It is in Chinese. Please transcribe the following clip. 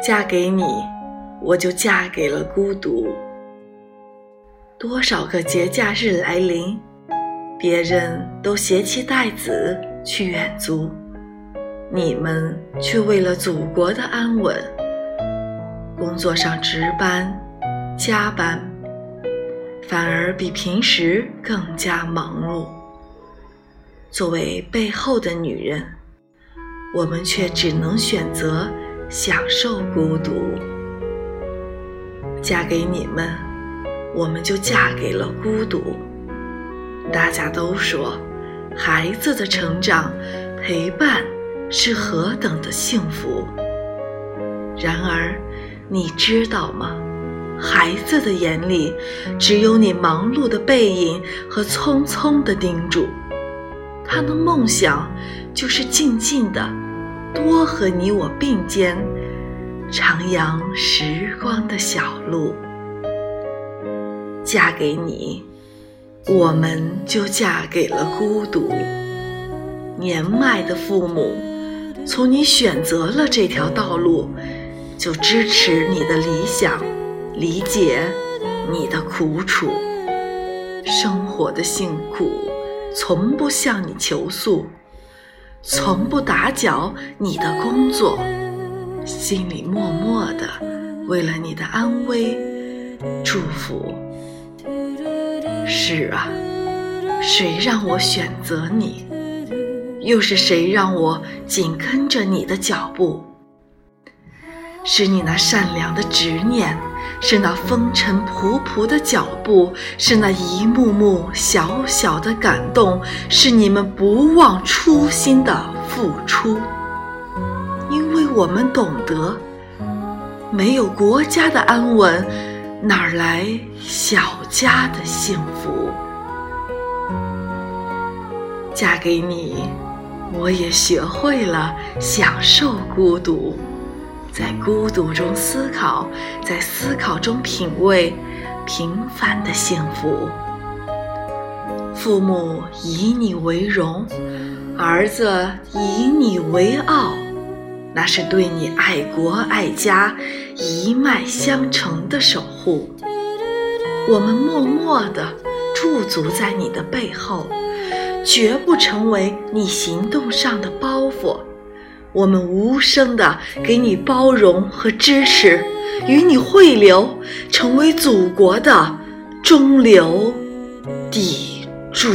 嫁给你，我就嫁给了孤独。多少个节假日来临，别人都携妻带子去远足，你们却为了祖国的安稳，工作上值班、加班，反而比平时更加忙碌。作为背后的女人，我们却只能选择。享受孤独，嫁给你们，我们就嫁给了孤独。大家都说，孩子的成长陪伴是何等的幸福。然而，你知道吗？孩子的眼里只有你忙碌的背影和匆匆的叮嘱，他的梦想就是静静的。多和你我并肩，徜徉时光的小路。嫁给你，我们就嫁给了孤独。年迈的父母，从你选择了这条道路，就支持你的理想，理解你的苦楚。生活的辛苦，从不向你求诉。从不打搅你的工作，心里默默的为了你的安危祝福。是啊，谁让我选择你？又是谁让我紧跟着你的脚步？是你那善良的执念。是那风尘仆仆的脚步，是那一幕幕小小的感动，是你们不忘初心的付出。因为我们懂得，没有国家的安稳，哪来小家的幸福？嫁给你，我也学会了享受孤独。在孤独中思考，在思考中品味平凡的幸福。父母以你为荣，儿子以你为傲，那是对你爱国爱家一脉相承的守护。我们默默地驻足在你的背后，绝不成为你行动上的包袱。我们无声的给你包容和支持，与你汇流，成为祖国的中流砥柱。